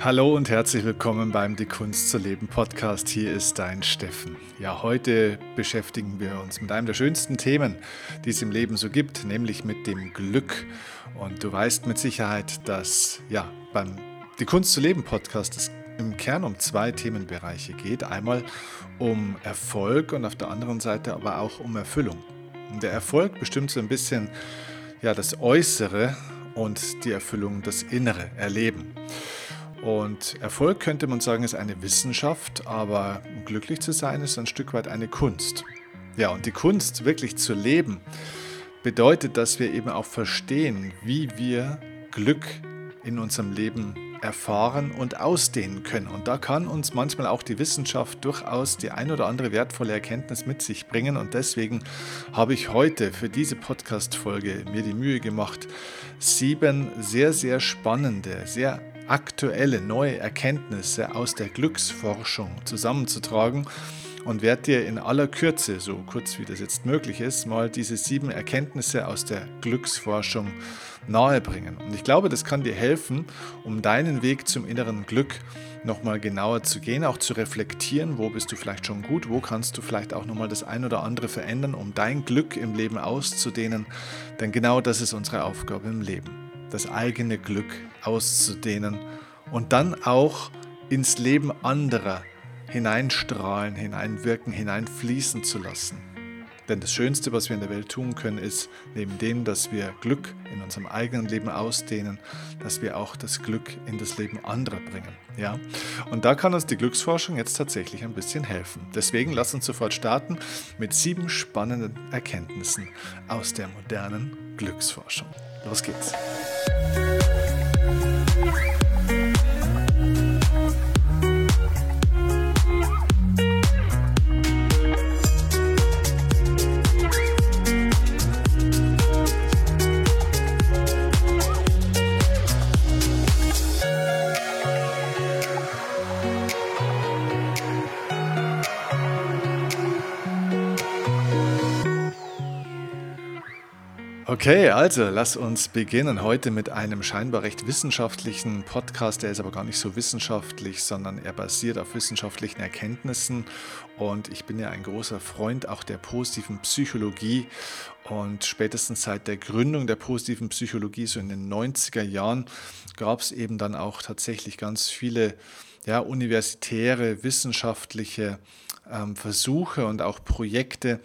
Hallo und herzlich willkommen beim Die Kunst zu leben Podcast. Hier ist dein Steffen. Ja, heute beschäftigen wir uns mit einem der schönsten Themen, die es im Leben so gibt, nämlich mit dem Glück. Und du weißt mit Sicherheit, dass ja, beim Die Kunst zu leben Podcast es im Kern um zwei Themenbereiche geht. Einmal um Erfolg und auf der anderen Seite aber auch um Erfüllung. Der Erfolg bestimmt so ein bisschen ja, das Äußere und die Erfüllung das Innere erleben. Und Erfolg könnte man sagen, ist eine Wissenschaft, aber glücklich zu sein ist ein Stück weit eine Kunst. Ja, und die Kunst wirklich zu leben bedeutet, dass wir eben auch verstehen, wie wir Glück in unserem Leben erfahren und ausdehnen können. Und da kann uns manchmal auch die Wissenschaft durchaus die ein oder andere wertvolle Erkenntnis mit sich bringen. Und deswegen habe ich heute für diese Podcast-Folge mir die Mühe gemacht, sieben sehr, sehr spannende, sehr aktuelle neue Erkenntnisse aus der Glücksforschung zusammenzutragen und werde dir in aller Kürze, so kurz wie das jetzt möglich ist, mal diese sieben Erkenntnisse aus der Glücksforschung nahebringen. Und ich glaube, das kann dir helfen, um deinen Weg zum inneren Glück nochmal genauer zu gehen, auch zu reflektieren, wo bist du vielleicht schon gut, wo kannst du vielleicht auch nochmal das ein oder andere verändern, um dein Glück im Leben auszudehnen. Denn genau das ist unsere Aufgabe im Leben das eigene Glück auszudehnen und dann auch ins Leben anderer hineinstrahlen, hineinwirken, hineinfließen zu lassen. Denn das Schönste, was wir in der Welt tun können, ist, neben dem, dass wir Glück in unserem eigenen Leben ausdehnen, dass wir auch das Glück in das Leben anderer bringen. Ja? Und da kann uns die Glücksforschung jetzt tatsächlich ein bisschen helfen. Deswegen lass uns sofort starten mit sieben spannenden Erkenntnissen aus der modernen Glücksforschung. Los geht's. Okay, also lass uns beginnen heute mit einem scheinbar recht wissenschaftlichen Podcast. Der ist aber gar nicht so wissenschaftlich, sondern er basiert auf wissenschaftlichen Erkenntnissen. Und ich bin ja ein großer Freund auch der positiven Psychologie. Und spätestens seit der Gründung der positiven Psychologie, so in den 90er Jahren, gab es eben dann auch tatsächlich ganz viele ja, universitäre, wissenschaftliche ähm, Versuche und auch Projekte,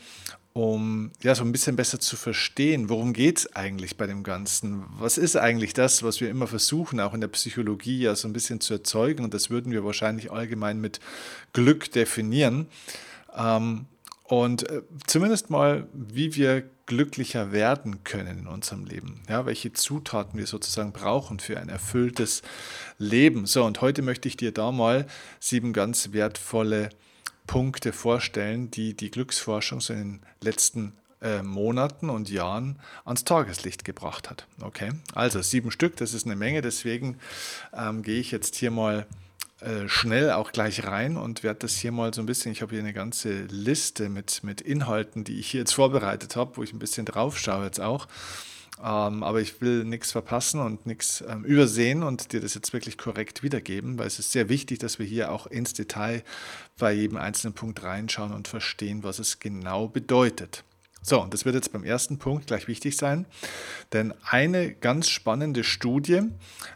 um ja so ein bisschen besser zu verstehen, worum geht es eigentlich bei dem Ganzen? Was ist eigentlich das, was wir immer versuchen, auch in der Psychologie ja so ein bisschen zu erzeugen? Und das würden wir wahrscheinlich allgemein mit Glück definieren. Ähm, und äh, zumindest mal, wie wir glücklicher werden können in unserem Leben. Ja, welche Zutaten wir sozusagen brauchen für ein erfülltes Leben. So, und heute möchte ich dir da mal sieben ganz wertvolle Punkte vorstellen, die die Glücksforschung so in den letzten äh, Monaten und Jahren ans Tageslicht gebracht hat. Okay, also sieben Stück, das ist eine Menge, deswegen ähm, gehe ich jetzt hier mal äh, schnell auch gleich rein und werde das hier mal so ein bisschen, ich habe hier eine ganze Liste mit, mit Inhalten, die ich hier jetzt vorbereitet habe, wo ich ein bisschen drauf schaue jetzt auch. Ähm, aber ich will nichts verpassen und nichts ähm, übersehen und dir das jetzt wirklich korrekt wiedergeben, weil es ist sehr wichtig, dass wir hier auch ins Detail bei jedem einzelnen Punkt reinschauen und verstehen, was es genau bedeutet. So, und das wird jetzt beim ersten Punkt gleich wichtig sein, denn eine ganz spannende Studie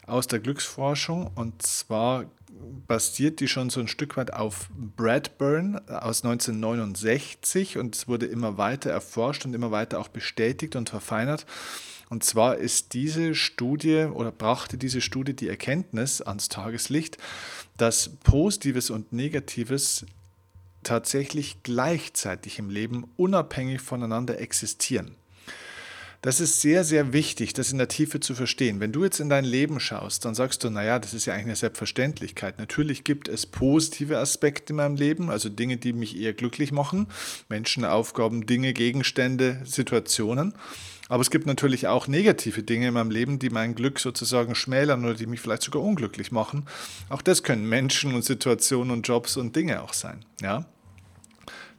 aus der Glücksforschung, und zwar basiert die schon so ein Stück weit auf Bradburn aus 1969 und es wurde immer weiter erforscht und immer weiter auch bestätigt und verfeinert. Und zwar ist diese Studie oder brachte diese Studie die Erkenntnis ans Tageslicht, dass Positives und Negatives tatsächlich gleichzeitig im Leben unabhängig voneinander existieren. Das ist sehr, sehr wichtig, das in der Tiefe zu verstehen. Wenn du jetzt in dein Leben schaust, dann sagst du, naja, das ist ja eigentlich eine Selbstverständlichkeit. Natürlich gibt es positive Aspekte in meinem Leben, also Dinge, die mich eher glücklich machen. Menschen, Aufgaben, Dinge, Gegenstände, Situationen. Aber es gibt natürlich auch negative Dinge in meinem Leben, die mein Glück sozusagen schmälern oder die mich vielleicht sogar unglücklich machen. Auch das können Menschen und Situationen und Jobs und Dinge auch sein. Ja?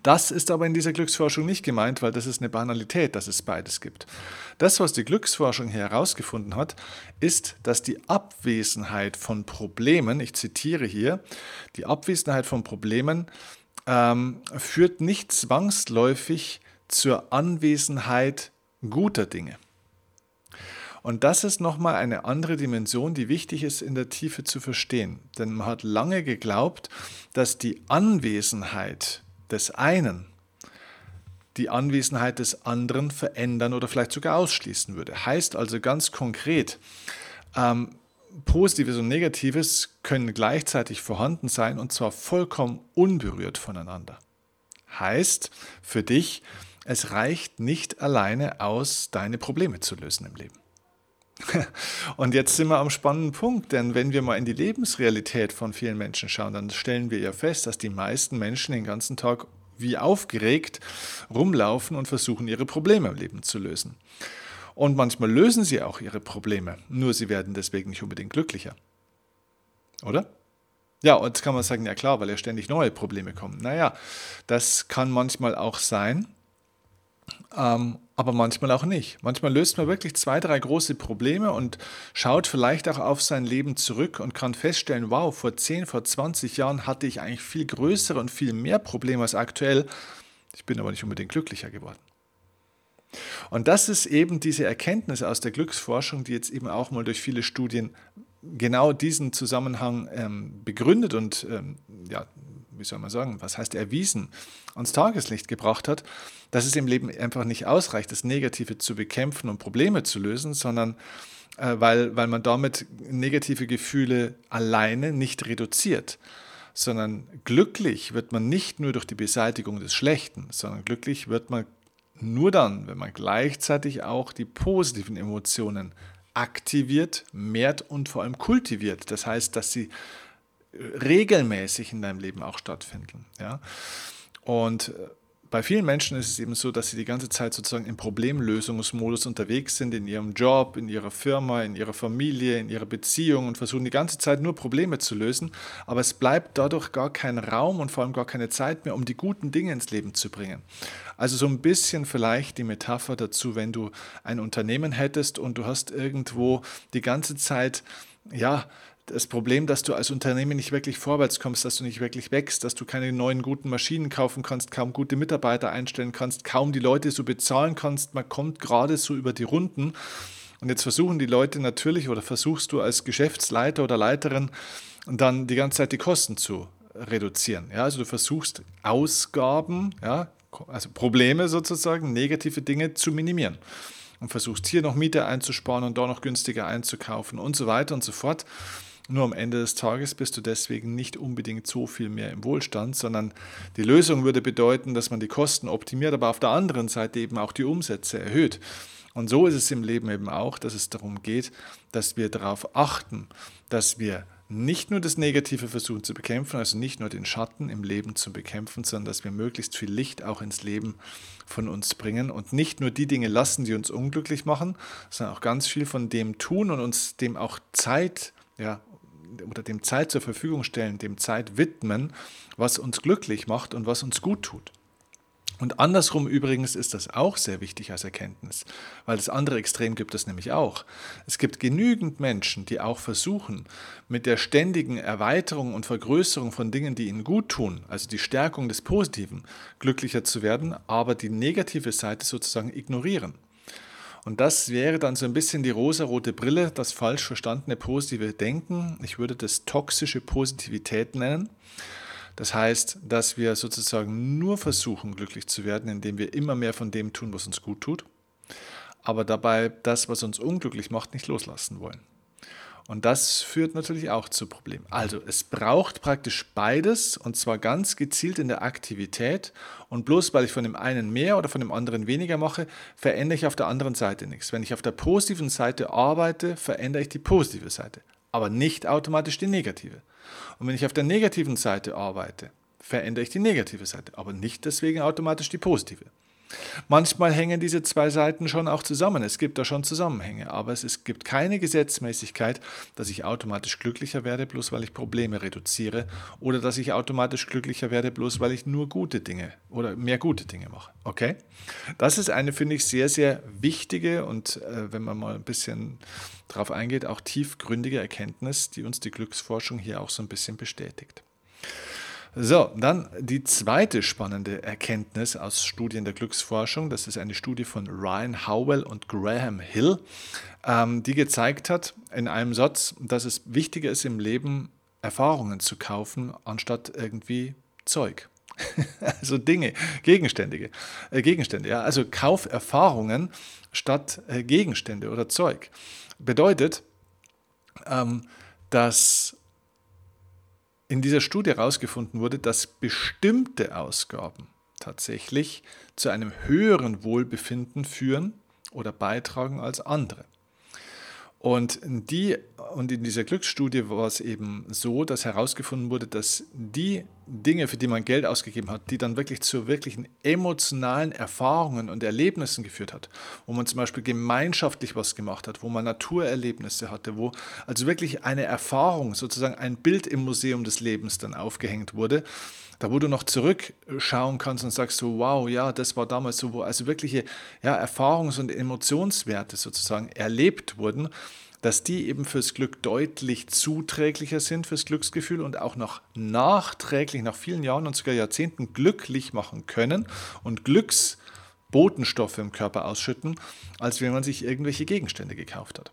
Das ist aber in dieser Glücksforschung nicht gemeint, weil das ist eine Banalität, dass es beides gibt. Das, was die Glücksforschung hier herausgefunden hat, ist, dass die Abwesenheit von Problemen, ich zitiere hier, die Abwesenheit von Problemen ähm, führt nicht zwangsläufig zur Anwesenheit guter Dinge. Und das ist nochmal eine andere Dimension, die wichtig ist in der Tiefe zu verstehen. Denn man hat lange geglaubt, dass die Anwesenheit des einen die Anwesenheit des anderen verändern oder vielleicht sogar ausschließen würde. Heißt also ganz konkret, ähm, Positives und Negatives können gleichzeitig vorhanden sein und zwar vollkommen unberührt voneinander. Heißt für dich, es reicht nicht alleine aus, deine Probleme zu lösen im Leben. Und jetzt sind wir am spannenden Punkt, denn wenn wir mal in die Lebensrealität von vielen Menschen schauen, dann stellen wir ja fest, dass die meisten Menschen den ganzen Tag wie aufgeregt rumlaufen und versuchen, ihre Probleme im Leben zu lösen. Und manchmal lösen sie auch ihre Probleme, nur sie werden deswegen nicht unbedingt glücklicher. Oder? Ja, und jetzt kann man sagen, ja klar, weil ja ständig neue Probleme kommen. Naja, das kann manchmal auch sein, ähm, aber manchmal auch nicht. Manchmal löst man wirklich zwei, drei große Probleme und schaut vielleicht auch auf sein Leben zurück und kann feststellen, wow, vor 10, vor 20 Jahren hatte ich eigentlich viel größere und viel mehr Probleme als aktuell. Ich bin aber nicht unbedingt glücklicher geworden. Und das ist eben diese Erkenntnis aus der Glücksforschung, die jetzt eben auch mal durch viele Studien genau diesen Zusammenhang ähm, begründet und ähm, ja, wie soll man sagen, was heißt erwiesen, ans Tageslicht gebracht hat, dass es im Leben einfach nicht ausreicht, das Negative zu bekämpfen und Probleme zu lösen, sondern äh, weil, weil man damit negative Gefühle alleine nicht reduziert, sondern glücklich wird man nicht nur durch die Beseitigung des Schlechten, sondern glücklich wird man nur dann, wenn man gleichzeitig auch die positiven Emotionen aktiviert, mehrt und vor allem kultiviert. Das heißt, dass sie regelmäßig in deinem Leben auch stattfinden. Ja? Und äh, bei vielen Menschen ist es eben so, dass sie die ganze Zeit sozusagen im Problemlösungsmodus unterwegs sind, in ihrem Job, in ihrer Firma, in ihrer Familie, in ihrer Beziehung und versuchen die ganze Zeit nur Probleme zu lösen. Aber es bleibt dadurch gar kein Raum und vor allem gar keine Zeit mehr, um die guten Dinge ins Leben zu bringen. Also so ein bisschen vielleicht die Metapher dazu, wenn du ein Unternehmen hättest und du hast irgendwo die ganze Zeit, ja, das Problem, dass du als Unternehmen nicht wirklich vorwärts kommst, dass du nicht wirklich wächst, dass du keine neuen guten Maschinen kaufen kannst, kaum gute Mitarbeiter einstellen kannst, kaum die Leute so bezahlen kannst. Man kommt gerade so über die Runden. Und jetzt versuchen die Leute natürlich oder versuchst du als Geschäftsleiter oder Leiterin dann die ganze Zeit die Kosten zu reduzieren. Ja, also du versuchst Ausgaben, ja, also Probleme sozusagen, negative Dinge zu minimieren und versuchst hier noch Miete einzusparen und da noch günstiger einzukaufen und so weiter und so fort. Nur am Ende des Tages bist du deswegen nicht unbedingt so viel mehr im Wohlstand, sondern die Lösung würde bedeuten, dass man die Kosten optimiert, aber auf der anderen Seite eben auch die Umsätze erhöht. Und so ist es im Leben eben auch, dass es darum geht, dass wir darauf achten, dass wir nicht nur das Negative versuchen zu bekämpfen, also nicht nur den Schatten im Leben zu bekämpfen, sondern dass wir möglichst viel Licht auch ins Leben von uns bringen und nicht nur die Dinge lassen, die uns unglücklich machen, sondern auch ganz viel von dem tun und uns dem auch Zeit ja, oder dem Zeit zur Verfügung stellen, dem Zeit widmen, was uns glücklich macht und was uns gut tut. Und andersrum übrigens ist das auch sehr wichtig als Erkenntnis, weil das andere Extrem gibt es nämlich auch. Es gibt genügend Menschen, die auch versuchen, mit der ständigen Erweiterung und Vergrößerung von Dingen, die ihnen gut tun, also die Stärkung des Positiven, glücklicher zu werden, aber die negative Seite sozusagen ignorieren. Und das wäre dann so ein bisschen die rosarote Brille, das falsch verstandene positive Denken. Ich würde das toxische Positivität nennen. Das heißt, dass wir sozusagen nur versuchen, glücklich zu werden, indem wir immer mehr von dem tun, was uns gut tut, aber dabei das, was uns unglücklich macht, nicht loslassen wollen. Und das führt natürlich auch zu Problemen. Also es braucht praktisch beides und zwar ganz gezielt in der Aktivität. Und bloß weil ich von dem einen mehr oder von dem anderen weniger mache, verändere ich auf der anderen Seite nichts. Wenn ich auf der positiven Seite arbeite, verändere ich die positive Seite, aber nicht automatisch die negative. Und wenn ich auf der negativen Seite arbeite, verändere ich die negative Seite, aber nicht deswegen automatisch die positive. Manchmal hängen diese zwei Seiten schon auch zusammen. Es gibt da schon Zusammenhänge, aber es, es gibt keine Gesetzmäßigkeit, dass ich automatisch glücklicher werde, bloß weil ich Probleme reduziere oder dass ich automatisch glücklicher werde, bloß weil ich nur gute Dinge oder mehr gute Dinge mache. Okay? Das ist eine, finde ich, sehr, sehr wichtige und äh, wenn man mal ein bisschen darauf eingeht, auch tiefgründige Erkenntnis, die uns die Glücksforschung hier auch so ein bisschen bestätigt. So, dann die zweite spannende Erkenntnis aus Studien der Glücksforschung. Das ist eine Studie von Ryan Howell und Graham Hill, ähm, die gezeigt hat in einem Satz, dass es wichtiger ist im Leben, Erfahrungen zu kaufen, anstatt irgendwie Zeug. also Dinge, Gegenständige, äh, Gegenstände. Ja? Also Kauferfahrungen statt äh, Gegenstände oder Zeug. Bedeutet, ähm, dass in dieser Studie herausgefunden wurde, dass bestimmte Ausgaben tatsächlich zu einem höheren Wohlbefinden führen oder beitragen als andere. Und, die, und in dieser Glücksstudie war es eben so, dass herausgefunden wurde, dass die Dinge, für die man Geld ausgegeben hat, die dann wirklich zu wirklichen emotionalen Erfahrungen und Erlebnissen geführt hat, wo man zum Beispiel gemeinschaftlich was gemacht hat, wo man Naturerlebnisse hatte, wo also wirklich eine Erfahrung, sozusagen ein Bild im Museum des Lebens dann aufgehängt wurde, da wo du noch zurückschauen kannst und sagst so, wow, ja, das war damals so, wo also wirkliche ja, Erfahrungs- und Emotionswerte sozusagen erlebt wurden, dass die eben fürs Glück deutlich zuträglicher sind fürs Glücksgefühl und auch noch nachträglich nach vielen Jahren und sogar Jahrzehnten glücklich machen können und Glücksbotenstoffe im Körper ausschütten, als wenn man sich irgendwelche Gegenstände gekauft hat.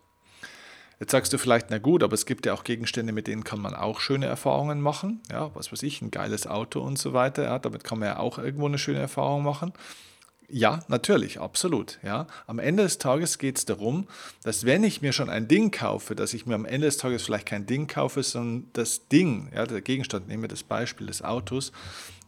Jetzt sagst du vielleicht, na gut, aber es gibt ja auch Gegenstände, mit denen kann man auch schöne Erfahrungen machen. Ja, was weiß ich, ein geiles Auto und so weiter. Ja, damit kann man ja auch irgendwo eine schöne Erfahrung machen. Ja, natürlich, absolut. Ja. Am Ende des Tages geht es darum, dass wenn ich mir schon ein Ding kaufe, dass ich mir am Ende des Tages vielleicht kein Ding kaufe, sondern das Ding, ja, der Gegenstand, nehmen wir das Beispiel des Autos,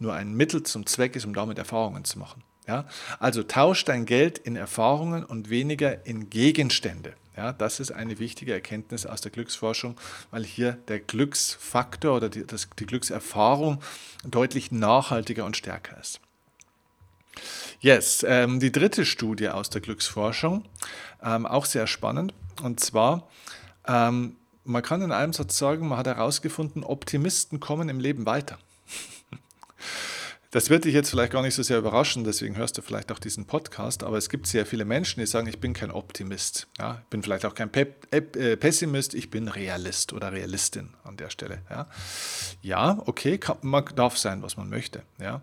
nur ein Mittel zum Zweck ist, um damit Erfahrungen zu machen. Ja. Also tausch dein Geld in Erfahrungen und weniger in Gegenstände. Ja, das ist eine wichtige Erkenntnis aus der Glücksforschung, weil hier der Glücksfaktor oder die, das, die Glückserfahrung deutlich nachhaltiger und stärker ist. Yes, ähm, die dritte Studie aus der Glücksforschung, ähm, auch sehr spannend. Und zwar, ähm, man kann in einem Satz sagen, man hat herausgefunden, Optimisten kommen im Leben weiter. Das wird dich jetzt vielleicht gar nicht so sehr überraschen, deswegen hörst du vielleicht auch diesen Podcast, aber es gibt sehr viele Menschen, die sagen, ich bin kein Optimist. Ja, ich bin vielleicht auch kein Pe äh, Pessimist, ich bin Realist oder Realistin an der Stelle. Ja, ja okay, kann, man darf sein, was man möchte. Ja.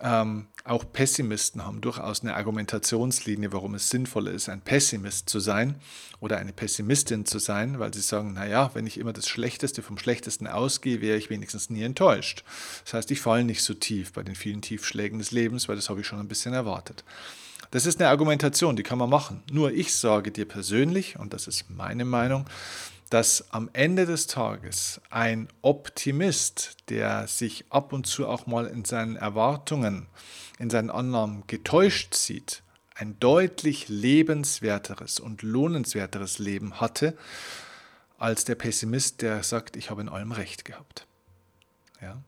Ähm, auch Pessimisten haben durchaus eine Argumentationslinie, warum es sinnvoll ist, ein Pessimist zu sein oder eine Pessimistin zu sein, weil sie sagen, naja, wenn ich immer das Schlechteste vom Schlechtesten ausgehe, wäre ich wenigstens nie enttäuscht. Das heißt, ich falle nicht so tief bei den vielen Tiefschlägen des Lebens, weil das habe ich schon ein bisschen erwartet. Das ist eine Argumentation, die kann man machen. Nur ich sage dir persönlich, und das ist meine Meinung, dass am Ende des Tages ein Optimist, der sich ab und zu auch mal in seinen Erwartungen, in seinen Annahmen getäuscht sieht, ein deutlich lebenswerteres und lohnenswerteres Leben hatte, als der Pessimist, der sagt, ich habe in allem Recht gehabt. Ja?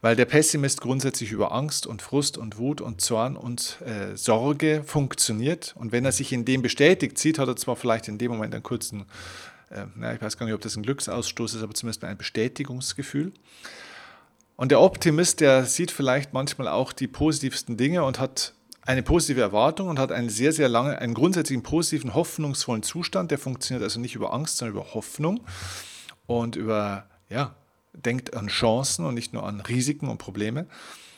Weil der Pessimist grundsätzlich über Angst und Frust und Wut und Zorn und äh, Sorge funktioniert. Und wenn er sich in dem bestätigt sieht, hat er zwar vielleicht in dem Moment einen kurzen äh, ich weiß gar nicht, ob das ein Glücksausstoß ist, aber zumindest ein Bestätigungsgefühl. Und der Optimist, der sieht vielleicht manchmal auch die positivsten Dinge und hat eine positive Erwartung und hat einen sehr, sehr lange, einen grundsätzlichen positiven, hoffnungsvollen Zustand. Der funktioniert also nicht über Angst, sondern über Hoffnung und über, ja, denkt an Chancen und nicht nur an Risiken und Probleme.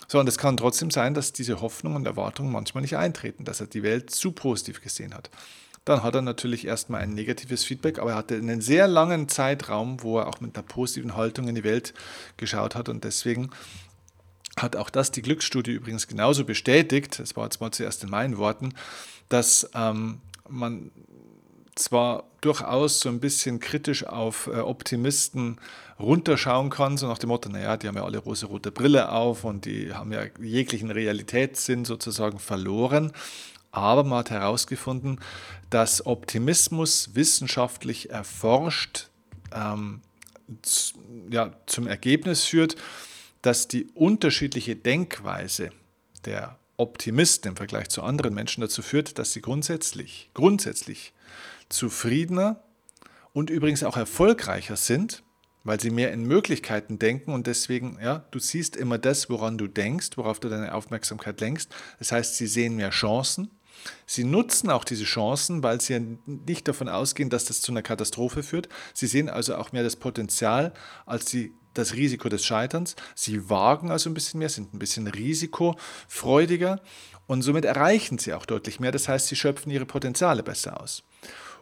So, und es kann trotzdem sein, dass diese Hoffnung und Erwartungen manchmal nicht eintreten, dass er die Welt zu positiv gesehen hat dann hat er natürlich erstmal ein negatives Feedback, aber er hatte einen sehr langen Zeitraum, wo er auch mit einer positiven Haltung in die Welt geschaut hat und deswegen hat auch das die Glücksstudie übrigens genauso bestätigt, das war jetzt mal zuerst in meinen Worten, dass ähm, man zwar durchaus so ein bisschen kritisch auf äh, Optimisten runterschauen kann, so nach dem Motto, naja, die haben ja alle rosa-rote Brille auf und die haben ja jeglichen Realitätssinn sozusagen verloren. Aber man hat herausgefunden, dass Optimismus wissenschaftlich erforscht ähm, ja, zum Ergebnis führt, dass die unterschiedliche Denkweise der Optimisten im Vergleich zu anderen Menschen dazu führt, dass sie grundsätzlich, grundsätzlich zufriedener und übrigens auch erfolgreicher sind, weil sie mehr in Möglichkeiten denken und deswegen, ja, du siehst immer das, woran du denkst, worauf du deine Aufmerksamkeit lenkst. Das heißt, sie sehen mehr Chancen. Sie nutzen auch diese Chancen, weil sie ja nicht davon ausgehen, dass das zu einer Katastrophe führt. Sie sehen also auch mehr das Potenzial als die, das Risiko des Scheiterns. Sie wagen also ein bisschen mehr, sind ein bisschen risikofreudiger und somit erreichen sie auch deutlich mehr. Das heißt, sie schöpfen ihre Potenziale besser aus.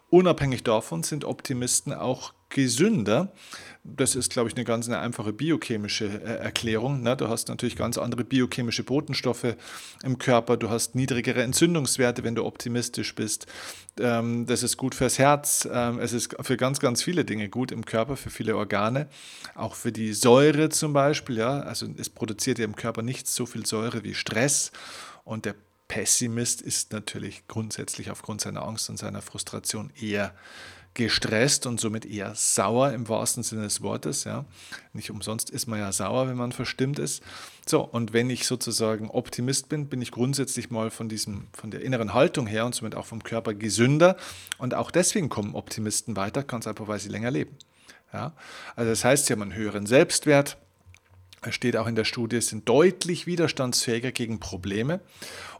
Unabhängig davon sind Optimisten auch gesünder. Das ist, glaube ich, eine ganz eine einfache biochemische äh, Erklärung. Ne? Du hast natürlich ganz andere biochemische Botenstoffe im Körper. Du hast niedrigere Entzündungswerte, wenn du optimistisch bist. Ähm, das ist gut fürs Herz. Ähm, es ist für ganz, ganz viele Dinge gut im Körper, für viele Organe. Auch für die Säure zum Beispiel. Also es produziert ja im Körper nicht so viel Säure wie Stress. Und der Pessimist ist natürlich grundsätzlich aufgrund seiner Angst und seiner Frustration eher gestresst und somit eher sauer im wahrsten Sinne des Wortes. Ja. Nicht umsonst ist man ja sauer, wenn man verstimmt ist. So, und wenn ich sozusagen Optimist bin, bin ich grundsätzlich mal von, diesem, von der inneren Haltung her und somit auch vom Körper gesünder. Und auch deswegen kommen Optimisten weiter, ganz einfach, weil sie länger leben. Ja. Also das heißt, sie haben einen höheren Selbstwert. Steht auch in der Studie, sind deutlich widerstandsfähiger gegen Probleme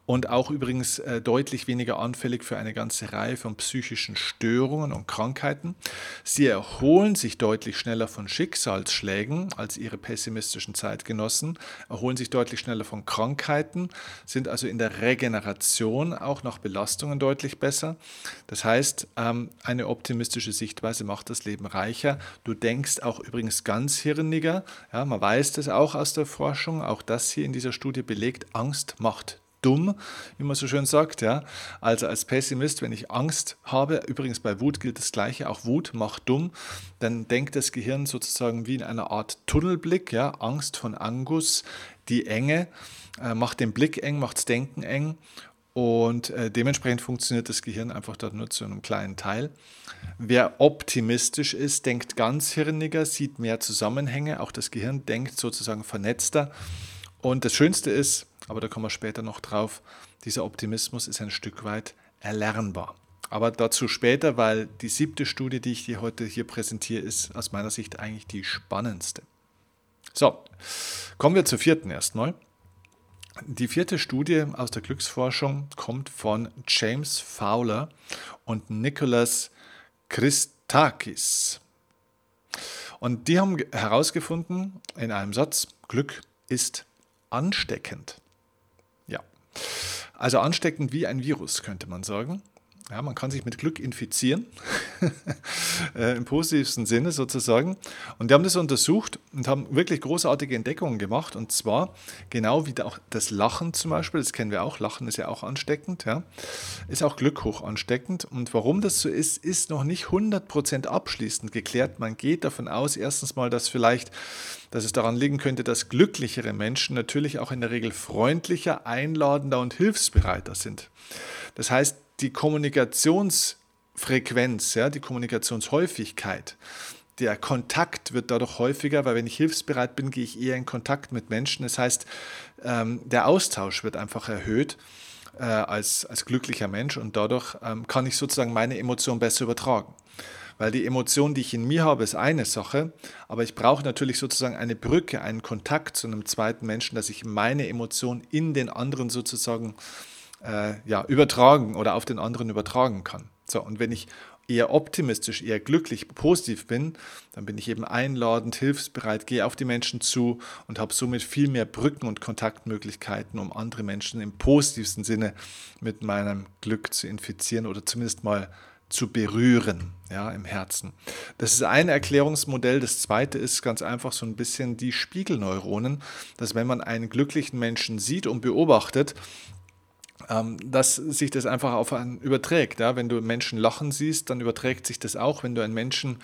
und auch übrigens äh, deutlich weniger anfällig für eine ganze Reihe von psychischen Störungen und Krankheiten. Sie erholen sich deutlich schneller von Schicksalsschlägen als ihre pessimistischen Zeitgenossen, erholen sich deutlich schneller von Krankheiten, sind also in der Regeneration auch nach Belastungen deutlich besser. Das heißt, ähm, eine optimistische Sichtweise macht das Leben reicher. Du denkst auch übrigens ganz hirniger. Ja, man weiß das auch aus der Forschung, auch das hier in dieser Studie belegt, Angst macht dumm, wie man so schön sagt. Ja. Also als Pessimist, wenn ich Angst habe, übrigens bei Wut gilt das Gleiche, auch Wut macht dumm, dann denkt das Gehirn sozusagen wie in einer Art Tunnelblick, ja, Angst von Angus, die Enge, äh, macht den Blick eng, macht das Denken eng und äh, dementsprechend funktioniert das Gehirn einfach dort nur zu einem kleinen Teil. Wer optimistisch ist, denkt ganz hirniger, sieht mehr Zusammenhänge. Auch das Gehirn denkt sozusagen vernetzter. Und das Schönste ist, aber da kommen wir später noch drauf, dieser Optimismus ist ein Stück weit erlernbar. Aber dazu später, weil die siebte Studie, die ich dir heute hier präsentiere, ist aus meiner Sicht eigentlich die spannendste. So, kommen wir zur vierten erstmal. Die vierte Studie aus der Glücksforschung kommt von James Fowler und Nicholas Christakis. Und die haben herausgefunden in einem Satz, Glück ist ansteckend. Also ansteckend wie ein Virus, könnte man sagen. Ja, man kann sich mit Glück infizieren, äh, im positivsten Sinne sozusagen. Und die haben das untersucht und haben wirklich großartige Entdeckungen gemacht. Und zwar genau wie auch das Lachen zum Beispiel, das kennen wir auch, Lachen ist ja auch ansteckend, ja, ist auch Glück hoch ansteckend. Und warum das so ist, ist noch nicht 100% abschließend geklärt. Man geht davon aus, erstens mal, dass vielleicht dass es daran liegen könnte, dass glücklichere Menschen natürlich auch in der Regel freundlicher, einladender und hilfsbereiter sind. Das heißt, die Kommunikationsfrequenz, ja, die Kommunikationshäufigkeit, der Kontakt wird dadurch häufiger, weil wenn ich hilfsbereit bin, gehe ich eher in Kontakt mit Menschen. Das heißt, ähm, der Austausch wird einfach erhöht äh, als, als glücklicher Mensch und dadurch ähm, kann ich sozusagen meine Emotion besser übertragen. Weil die Emotion, die ich in mir habe, ist eine Sache, aber ich brauche natürlich sozusagen eine Brücke, einen Kontakt zu einem zweiten Menschen, dass ich meine Emotion in den anderen sozusagen äh, ja, übertragen oder auf den anderen übertragen kann. So, und wenn ich eher optimistisch, eher glücklich, positiv bin, dann bin ich eben einladend, hilfsbereit, gehe auf die Menschen zu und habe somit viel mehr Brücken und Kontaktmöglichkeiten, um andere Menschen im positivsten Sinne mit meinem Glück zu infizieren oder zumindest mal zu berühren, ja, im Herzen. Das ist ein Erklärungsmodell. Das zweite ist ganz einfach so ein bisschen die Spiegelneuronen, dass wenn man einen glücklichen Menschen sieht und beobachtet, dass sich das einfach auf einen überträgt. Ja? Wenn du Menschen lachen siehst, dann überträgt sich das auch. Wenn du einen Menschen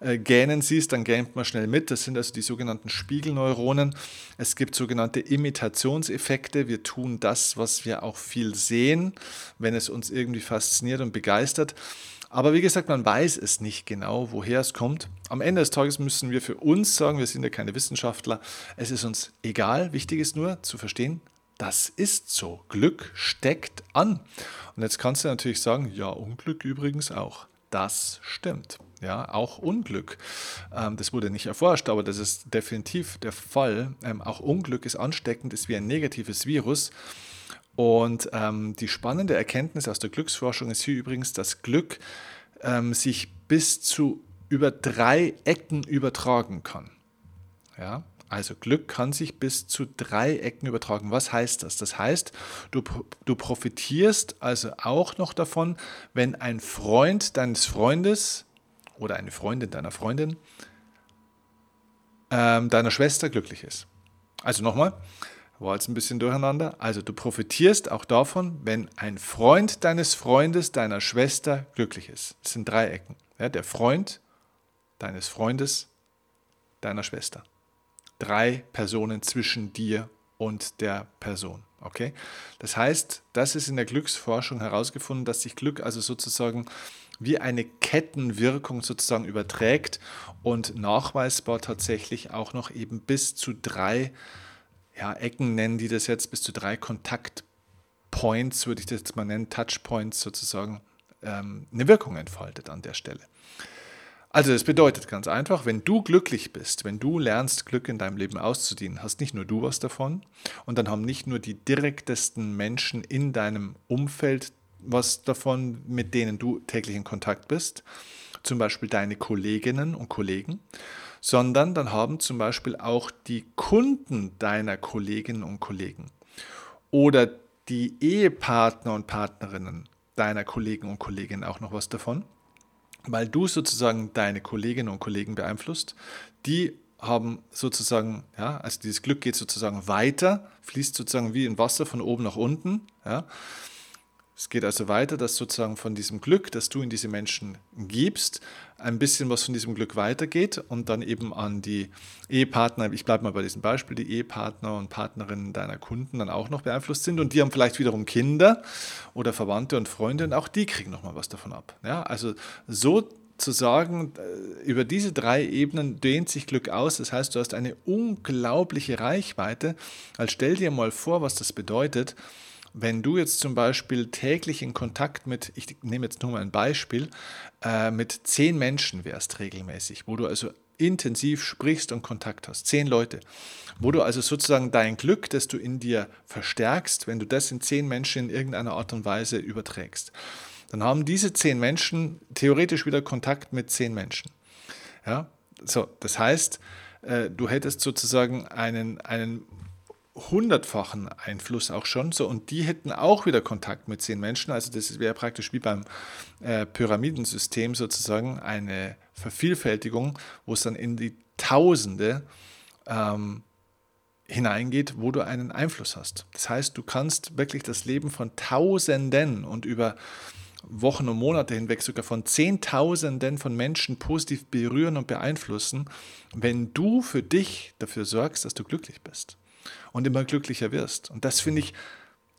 äh, gähnen siehst, dann gähnt man schnell mit. Das sind also die sogenannten Spiegelneuronen. Es gibt sogenannte Imitationseffekte. Wir tun das, was wir auch viel sehen, wenn es uns irgendwie fasziniert und begeistert. Aber wie gesagt, man weiß es nicht genau, woher es kommt. Am Ende des Tages müssen wir für uns sagen, wir sind ja keine Wissenschaftler, es ist uns egal. Wichtig ist nur zu verstehen, Das ist so. Glück steckt an. Und jetzt kannst du natürlich sagen, ja, Unglück übrigens auch. Das stimmt. Ja, auch Unglück. Ähm, das wurde nicht erforscht, aber das ist definitiv der Fall. Ähm, auch Unglück ist ansteckend, ist wie ein negatives Virus. Und ähm, die spannende Erkenntnis aus der Glücksforschung ist hier übrigens, dass Glück sich bis zu über drei Ecken übertragen kann. Ja, also Glück kann sich bis zu drei Ecken übertragen. Was heißt das? Das heißt, du, du profitierst also auch noch davon, wenn ein Freund deines Freundes oder eine Freundin deiner Freundin ähm, deiner Schwester glücklich ist. Also nochmal, war jetzt ein bisschen durcheinander. Also du profitierst auch davon, wenn ein Freund deines Freundes deiner Schwester glücklich ist. Das sind drei Ecken. Ja, der Freund deines Freundes deiner Schwester drei Personen zwischen dir und der Person. Okay? Das heißt, das ist in der Glücksforschung herausgefunden, dass sich Glück also sozusagen wie eine Kettenwirkung sozusagen überträgt und nachweisbar tatsächlich auch noch eben bis zu drei ja, Ecken nennen die das jetzt, bis zu drei Kontaktpoints, würde ich das jetzt mal nennen, Touchpoints sozusagen, ähm, eine Wirkung entfaltet an der Stelle. Also das bedeutet ganz einfach, wenn du glücklich bist, wenn du lernst, Glück in deinem Leben auszudienen, hast nicht nur du was davon und dann haben nicht nur die direktesten Menschen in deinem Umfeld was davon, mit denen du täglich in Kontakt bist, zum Beispiel deine Kolleginnen und Kollegen, sondern dann haben zum Beispiel auch die Kunden deiner Kolleginnen und Kollegen oder die Ehepartner und Partnerinnen deiner Kollegen und Kolleginnen auch noch was davon weil du sozusagen deine Kolleginnen und Kollegen beeinflusst. Die haben sozusagen, ja, also dieses Glück geht sozusagen weiter, fließt sozusagen wie in Wasser von oben nach unten. Ja. Es geht also weiter, dass sozusagen von diesem Glück, das du in diese Menschen gibst, ein bisschen was von diesem Glück weitergeht und dann eben an die Ehepartner, ich bleibe mal bei diesem Beispiel, die Ehepartner und Partnerinnen deiner Kunden dann auch noch beeinflusst sind und die haben vielleicht wiederum Kinder oder Verwandte und Freunde und auch die kriegen nochmal was davon ab. Ja, also so zu sagen, äh, über diese drei Ebenen dehnt sich Glück aus. Das heißt, du hast eine unglaubliche Reichweite. Also stell dir mal vor, was das bedeutet, wenn du jetzt zum Beispiel täglich in Kontakt mit, ich nehme jetzt nur mal ein Beispiel, äh, mit zehn Menschen wärst regelmäßig, wo du also intensiv sprichst und Kontakt hast, zehn Leute, wo du also sozusagen dein Glück, das du in dir verstärkst, wenn du das in zehn Menschen in irgendeiner Art und Weise überträgst, dann haben diese zehn Menschen theoretisch wieder Kontakt mit zehn Menschen. Ja, so, das heißt, äh, du hättest sozusagen einen, einen hundertfachen Einfluss auch schon. So, und die hätten auch wieder Kontakt mit zehn Menschen. Also das wäre praktisch wie beim äh, Pyramidensystem sozusagen eine Vervielfältigung, wo es dann in die Tausende ähm, hineingeht, wo du einen Einfluss hast. Das heißt, du kannst wirklich das Leben von Tausenden und über Wochen und Monate hinweg sogar von Zehntausenden von Menschen positiv berühren und beeinflussen, wenn du für dich dafür sorgst, dass du glücklich bist und immer glücklicher wirst. Und das finde ich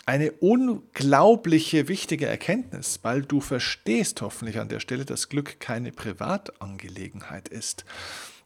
eine unglaubliche wichtige Erkenntnis, weil du verstehst hoffentlich an der Stelle, dass Glück keine Privatangelegenheit ist.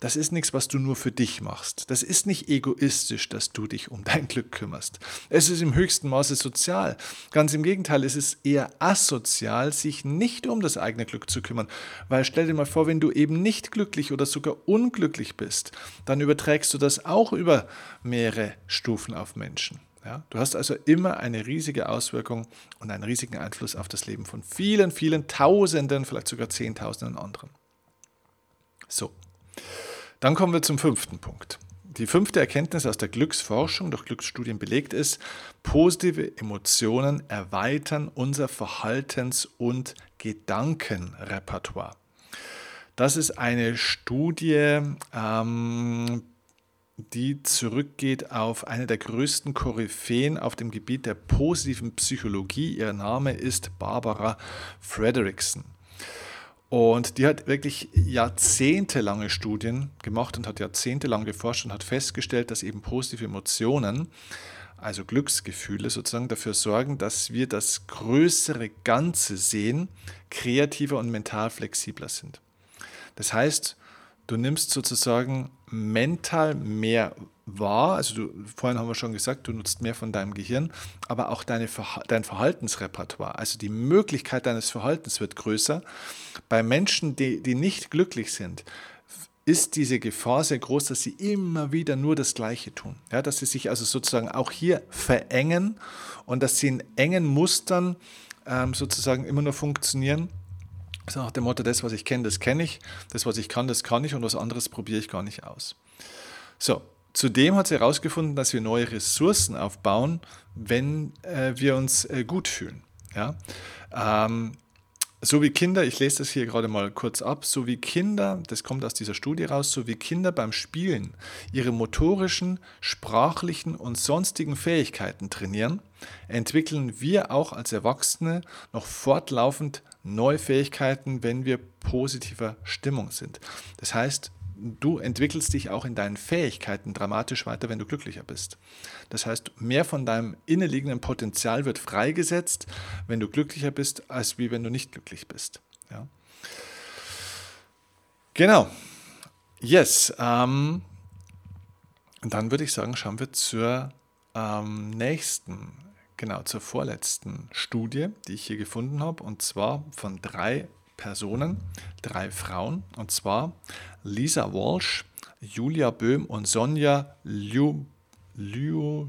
Das ist nichts, was du nur für dich machst. Das ist nicht egoistisch, dass du dich um dein Glück kümmerst. Es ist im höchsten Maße sozial. Ganz im Gegenteil, es ist eher asozial, sich nicht um das eigene Glück zu kümmern. Weil stell dir mal vor, wenn du eben nicht glücklich oder sogar unglücklich bist, dann überträgst du das auch über mehrere Stufen auf Menschen. Ja, du hast also immer eine riesige Auswirkung und einen riesigen Einfluss auf das Leben von vielen, vielen Tausenden, vielleicht sogar Zehntausenden anderen. So, dann kommen wir zum fünften Punkt. Die fünfte Erkenntnis aus der Glücksforschung durch Glücksstudien belegt ist, positive Emotionen erweitern unser Verhaltens- und Gedankenrepertoire. Das ist eine Studie, ähm, die zurückgeht auf eine der größten Koryphäen auf dem Gebiet der positiven Psychologie. Ihr Name ist Barbara Frederickson. Und die hat wirklich jahrzehntelange Studien gemacht und hat jahrzehntelang geforscht und hat festgestellt, dass eben positive Emotionen, also Glücksgefühle sozusagen, dafür sorgen, dass wir das größere Ganze sehen, kreativer und mental flexibler sind. Das heißt, du nimmst sozusagen mental mehr wahr, also du, vorhin haben wir schon gesagt, du nutzt mehr von deinem Gehirn, aber auch deine, dein Verhaltensrepertoire, also die Möglichkeit deines Verhaltens wird größer. Bei Menschen, die, die nicht glücklich sind, ist diese Gefahr sehr groß, dass sie immer wieder nur das Gleiche tun. Ja, dass sie sich also sozusagen auch hier verengen und dass sie in engen Mustern ähm, sozusagen immer nur funktionieren. Also nach dem Motto, das, was ich kenne, das kenne ich, das, was ich kann, das kann ich und was anderes probiere ich gar nicht aus. So, zudem hat sie herausgefunden, dass wir neue Ressourcen aufbauen, wenn äh, wir uns äh, gut fühlen. Ja? Ähm, so wie Kinder, ich lese das hier gerade mal kurz ab, so wie Kinder, das kommt aus dieser Studie raus, so wie Kinder beim Spielen ihre motorischen, sprachlichen und sonstigen Fähigkeiten trainieren, entwickeln wir auch als Erwachsene noch fortlaufend neue Fähigkeiten, wenn wir positiver Stimmung sind. Das heißt, du entwickelst dich auch in deinen Fähigkeiten dramatisch weiter, wenn du glücklicher bist. Das heißt, mehr von deinem innenliegenden Potenzial wird freigesetzt, wenn du glücklicher bist, als wie wenn du nicht glücklich bist. Ja? Genau. Yes. Ähm, dann würde ich sagen, schauen wir zur ähm, nächsten, genau, zur vorletzten Studie, die ich hier gefunden habe, und zwar von drei Personen, drei Frauen, und zwar Lisa Walsh, Julia Böhm und Sonja Liu, Liu,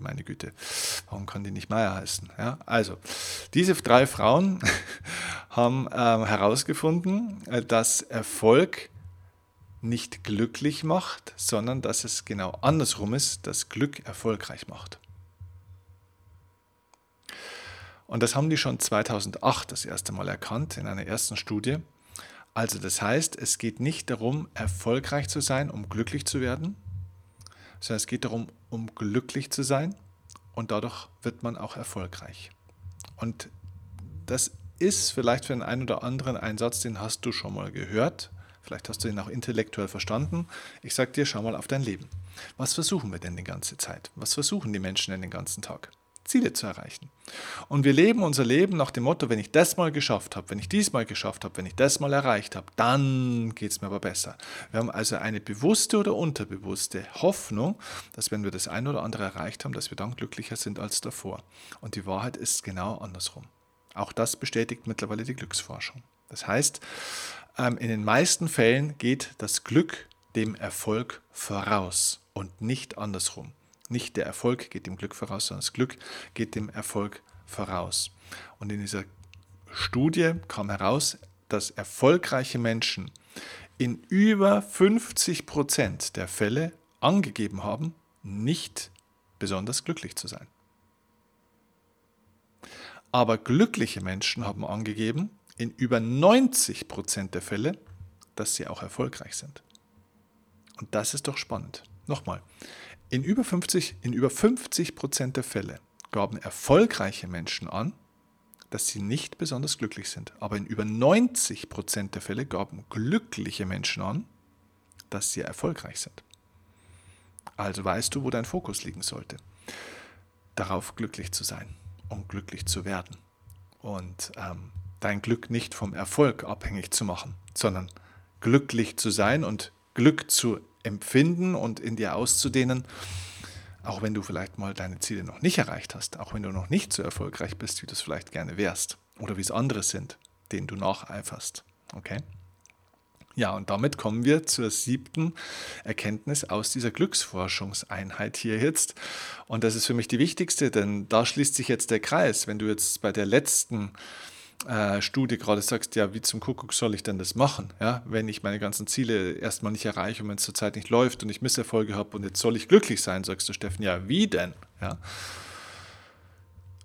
meine Güte, warum kann die nicht Meier heißen? Ja, also, diese drei Frauen haben ähm, herausgefunden, äh, dass Erfolg nicht glücklich macht, sondern dass es genau andersrum ist, dass Glück erfolgreich macht. Und das haben die schon 2008 das erste Mal erkannt in einer ersten Studie. Also das heißt, es geht nicht darum, erfolgreich zu sein, um glücklich zu werden, sondern es geht darum, um glücklich zu sein und dadurch wird man auch erfolgreich. Und das ist vielleicht für den einen oder anderen ein Satz, den hast du schon mal gehört. Vielleicht hast du ihn auch intellektuell verstanden. Ich sage dir, schau mal auf dein Leben. Was versuchen wir denn die ganze Zeit? Was versuchen die Menschen denn den ganzen Tag? Ziele zu erreichen. Und wir leben unser Leben nach dem Motto, wenn ich das mal geschafft habe, wenn ich dies mal geschafft habe, wenn ich das mal erreicht habe, dann geht es mir aber besser. Wir haben also eine bewusste oder unterbewusste Hoffnung, dass wenn wir das eine oder andere erreicht haben, dass wir dann glücklicher sind als davor. Und die Wahrheit ist genau andersrum. Auch das bestätigt mittlerweile die Glücksforschung. Das heißt, ähm, in den meisten Fällen geht das Glück dem Erfolg voraus und nicht andersrum. Nicht der Erfolg geht dem Glück voraus, sondern das Glück geht dem Erfolg voraus. Und in dieser Studie kam heraus, dass erfolgreiche Menschen in über 50 Prozent der Fälle angegeben haben, nicht besonders glücklich zu sein. Aber glückliche Menschen haben angegeben, in über 90 Prozent der Fälle, dass sie auch erfolgreich sind. Und das ist doch spannend. Nochmal, in über 50, in über 50 Prozent der Fälle gaben erfolgreiche Menschen an, dass sie nicht besonders glücklich sind. Aber in über 90 Prozent der Fälle gaben glückliche Menschen an, dass sie erfolgreich sind. Also weißt du, wo dein Fokus liegen sollte. Darauf glücklich zu sein und glücklich zu werden. Und ähm, dein Glück nicht vom Erfolg abhängig zu machen, sondern glücklich zu sein und Glück zu empfinden und in dir auszudehnen, auch wenn du vielleicht mal deine Ziele noch nicht erreicht hast, auch wenn du noch nicht so erfolgreich bist, wie du es vielleicht gerne wärst oder wie es andere sind, denen du nacheiferst. Okay? Ja, und damit kommen wir zur siebten Erkenntnis aus dieser Glücksforschungseinheit hier jetzt. Und das ist für mich die wichtigste, denn da schließt sich jetzt der Kreis. Wenn du jetzt bei der letzten äh, Studie gerade sagst, ja, wie zum Kuckuck soll ich denn das machen, ja, wenn ich meine ganzen Ziele erstmal nicht erreiche und wenn es zurzeit nicht läuft und ich Misserfolge habe und jetzt soll ich glücklich sein, sagst du, Steffen, ja, wie denn? Ja.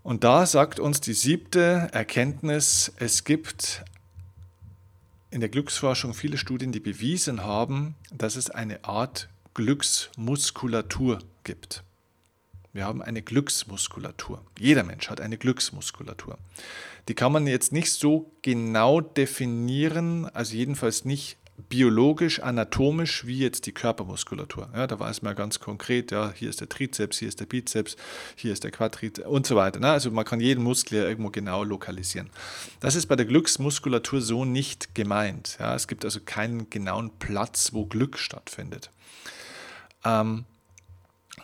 Und da sagt uns die siebte Erkenntnis, es gibt in der Glücksforschung viele Studien, die bewiesen haben, dass es eine Art Glücksmuskulatur gibt. Wir haben eine Glücksmuskulatur. Jeder Mensch hat eine Glücksmuskulatur. Die kann man jetzt nicht so genau definieren, also jedenfalls nicht biologisch, anatomisch wie jetzt die Körpermuskulatur. Ja, da weiß man ganz konkret, ja, hier ist der Trizeps, hier ist der Bizeps, hier ist der Quadrizeps und so weiter. Ne? Also man kann jeden Muskel ja irgendwo genau lokalisieren. Das ist bei der Glücksmuskulatur so nicht gemeint. Ja? Es gibt also keinen genauen Platz, wo Glück stattfindet. Ähm,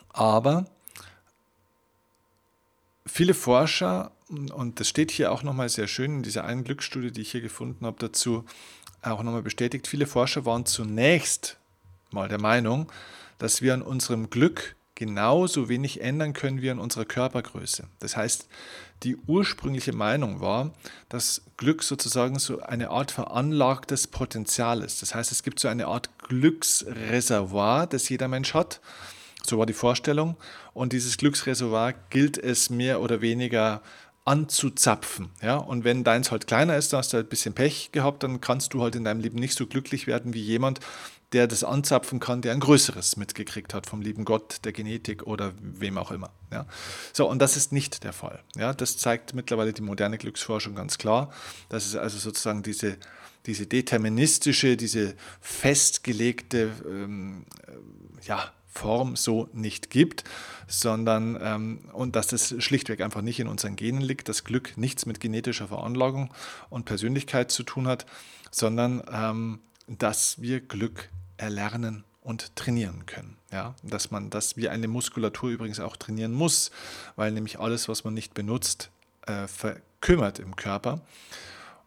aber viele Forscher, und das steht hier auch nochmal sehr schön in dieser einen Glücksstudie, die ich hier gefunden habe, dazu auch nochmal bestätigt, viele Forscher waren zunächst mal der Meinung, dass wir an unserem Glück genauso wenig ändern können wie an unserer Körpergröße. Das heißt, die ursprüngliche Meinung war, dass Glück sozusagen so eine Art veranlagtes Potenzial ist. Das heißt, es gibt so eine Art Glücksreservoir, das jeder Mensch hat. So war die Vorstellung. Und dieses Glücksreservoir gilt es mehr oder weniger anzuzapfen. Ja? Und wenn deins halt kleiner ist, dann hast du halt ein bisschen Pech gehabt, dann kannst du halt in deinem Leben nicht so glücklich werden wie jemand, der das anzapfen kann, der ein größeres mitgekriegt hat vom lieben Gott, der Genetik oder wem auch immer. Ja. So, und das ist nicht der Fall. Ja. Das zeigt mittlerweile die moderne Glücksforschung ganz klar. dass es also sozusagen diese, diese deterministische, diese festgelegte ähm, ja, Form so nicht gibt, sondern ähm, und dass das schlichtweg einfach nicht in unseren Genen liegt, dass Glück nichts mit genetischer Veranlagung und Persönlichkeit zu tun hat, sondern ähm, dass wir Glück erlernen und trainieren können. Ja, dass man das wie eine Muskulatur übrigens auch trainieren muss, weil nämlich alles, was man nicht benutzt, äh, verkümmert im Körper.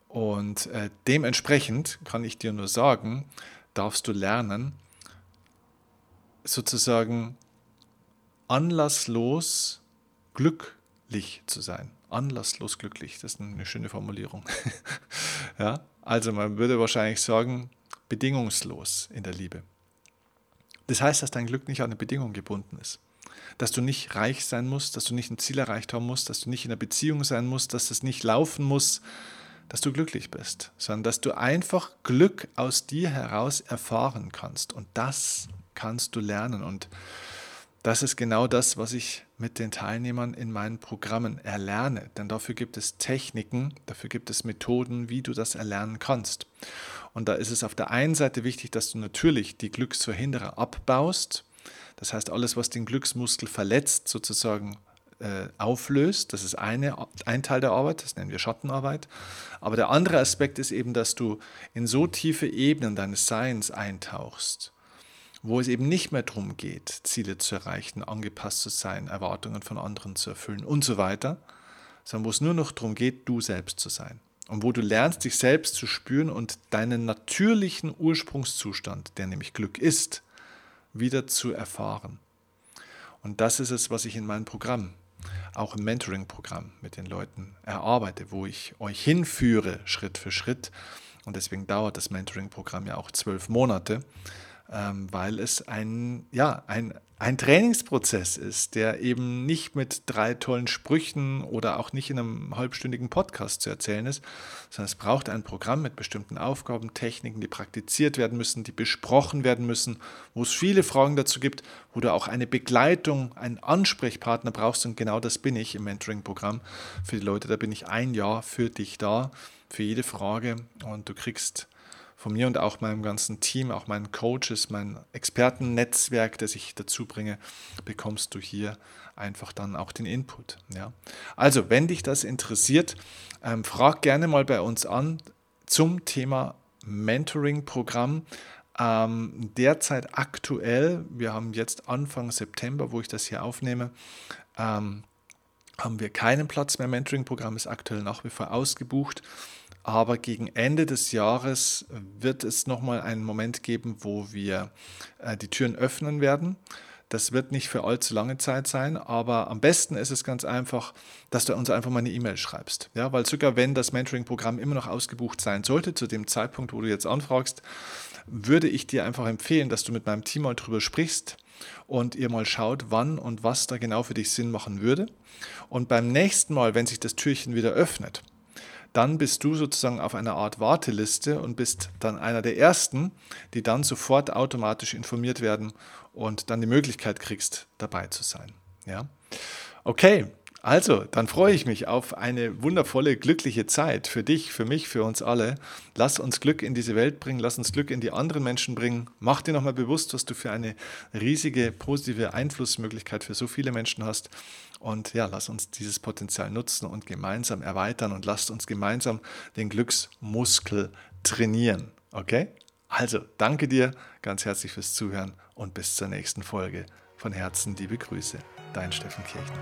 Und äh, dementsprechend kann ich dir nur sagen, darfst du lernen, sozusagen anlasslos glücklich zu sein. Anlasslos glücklich, das ist eine schöne Formulierung. ja, also man würde wahrscheinlich sagen, bedingungslos in der Liebe. Das heißt, dass dein Glück nicht an eine Bedingung gebunden ist. Dass du nicht reich sein musst, dass du nicht ein Ziel erreicht haben musst, dass du nicht in einer Beziehung sein musst, dass es nicht laufen muss, dass du glücklich bist, sondern dass du einfach Glück aus dir heraus erfahren kannst. Und das kannst du lernen. Und das ist genau das, was ich mit den Teilnehmern in meinen Programmen erlerne. Denn dafür gibt es Techniken, dafür gibt es Methoden, wie du das erlernen kannst. Und da ist es auf der einen Seite wichtig, dass du natürlich die Glücksverhinderer abbaust. Das heißt, alles, was den Glücksmuskel verletzt, sozusagen äh, auflöst. Das ist eine, ein Teil der Arbeit, das nennen wir Schattenarbeit. Aber der andere Aspekt ist eben, dass du in so tiefe Ebenen deines Seins eintauchst wo es eben nicht mehr darum geht, Ziele zu erreichen, angepasst zu sein, Erwartungen von anderen zu erfüllen und so weiter, sondern wo es nur noch darum geht, du selbst zu sein. Und wo du lernst, dich selbst zu spüren und deinen natürlichen Ursprungszustand, der nämlich Glück ist, wieder zu erfahren. Und das ist es, was ich in meinem Programm, auch im Mentoring-Programm mit den Leuten erarbeite, wo ich euch hinführe, Schritt für Schritt. Und deswegen dauert das Mentoring-Programm ja auch zwölf Monate, ähm, weil es ein, ja, ein, ein Trainingsprozess ist, der eben nicht mit drei tollen Sprüchen oder auch nicht in einem halbstündigen Podcast zu erzählen ist, sondern es braucht ein Programm mit bestimmten Aufgaben, Techniken, die praktiziert werden müssen, die besprochen werden müssen, wo es viele Fragen dazu gibt, wo du auch eine Begleitung, einen Ansprechpartner brauchst und genau das bin ich im Mentoring-Programm für die Leute. Da bin ich ein Jahr für dich da, für jede Frage und du kriegst von mir und auch meinem ganzen Team, auch meinen Coaches, mein Expertennetzwerk, das ich dazu bringe, bekommst du hier einfach dann auch den Input. Ja. Also, wenn dich das interessiert, ähm, frag gerne mal bei uns an zum Thema Mentoring-Programm. Ähm, derzeit aktuell, wir haben jetzt Anfang September, wo ich das hier aufnehme, ähm, haben wir keinen Platz mehr. Mentoring-Programm ist aktuell nach wie vor ausgebucht. Aber gegen Ende des Jahres wird es nochmal einen Moment geben, wo wir äh, die Türen öffnen werden. Das wird nicht für allzu lange Zeit sein, aber am besten ist es ganz einfach, dass du uns einfach mal eine E-Mail schreibst. Ja, weil sogar wenn das Mentoring-Programm immer noch ausgebucht sein sollte, zu dem Zeitpunkt, wo du jetzt anfragst, würde ich dir einfach empfehlen, dass du mit meinem Team mal drüber sprichst und ihr mal schaut, wann und was da genau für dich Sinn machen würde. Und beim nächsten Mal, wenn sich das Türchen wieder öffnet, dann bist du sozusagen auf einer Art Warteliste und bist dann einer der Ersten, die dann sofort automatisch informiert werden und dann die Möglichkeit kriegst, dabei zu sein. Ja? Okay, also, dann freue ich mich auf eine wundervolle, glückliche Zeit für dich, für mich, für uns alle. Lass uns Glück in diese Welt bringen, lass uns Glück in die anderen Menschen bringen. Mach dir nochmal bewusst, was du für eine riesige, positive Einflussmöglichkeit für so viele Menschen hast. Und ja, lass uns dieses Potenzial nutzen und gemeinsam erweitern und lasst uns gemeinsam den Glücksmuskel trainieren. Okay? Also, danke dir ganz herzlich fürs Zuhören und bis zur nächsten Folge. Von Herzen liebe Grüße, Dein Steffen Kirchner.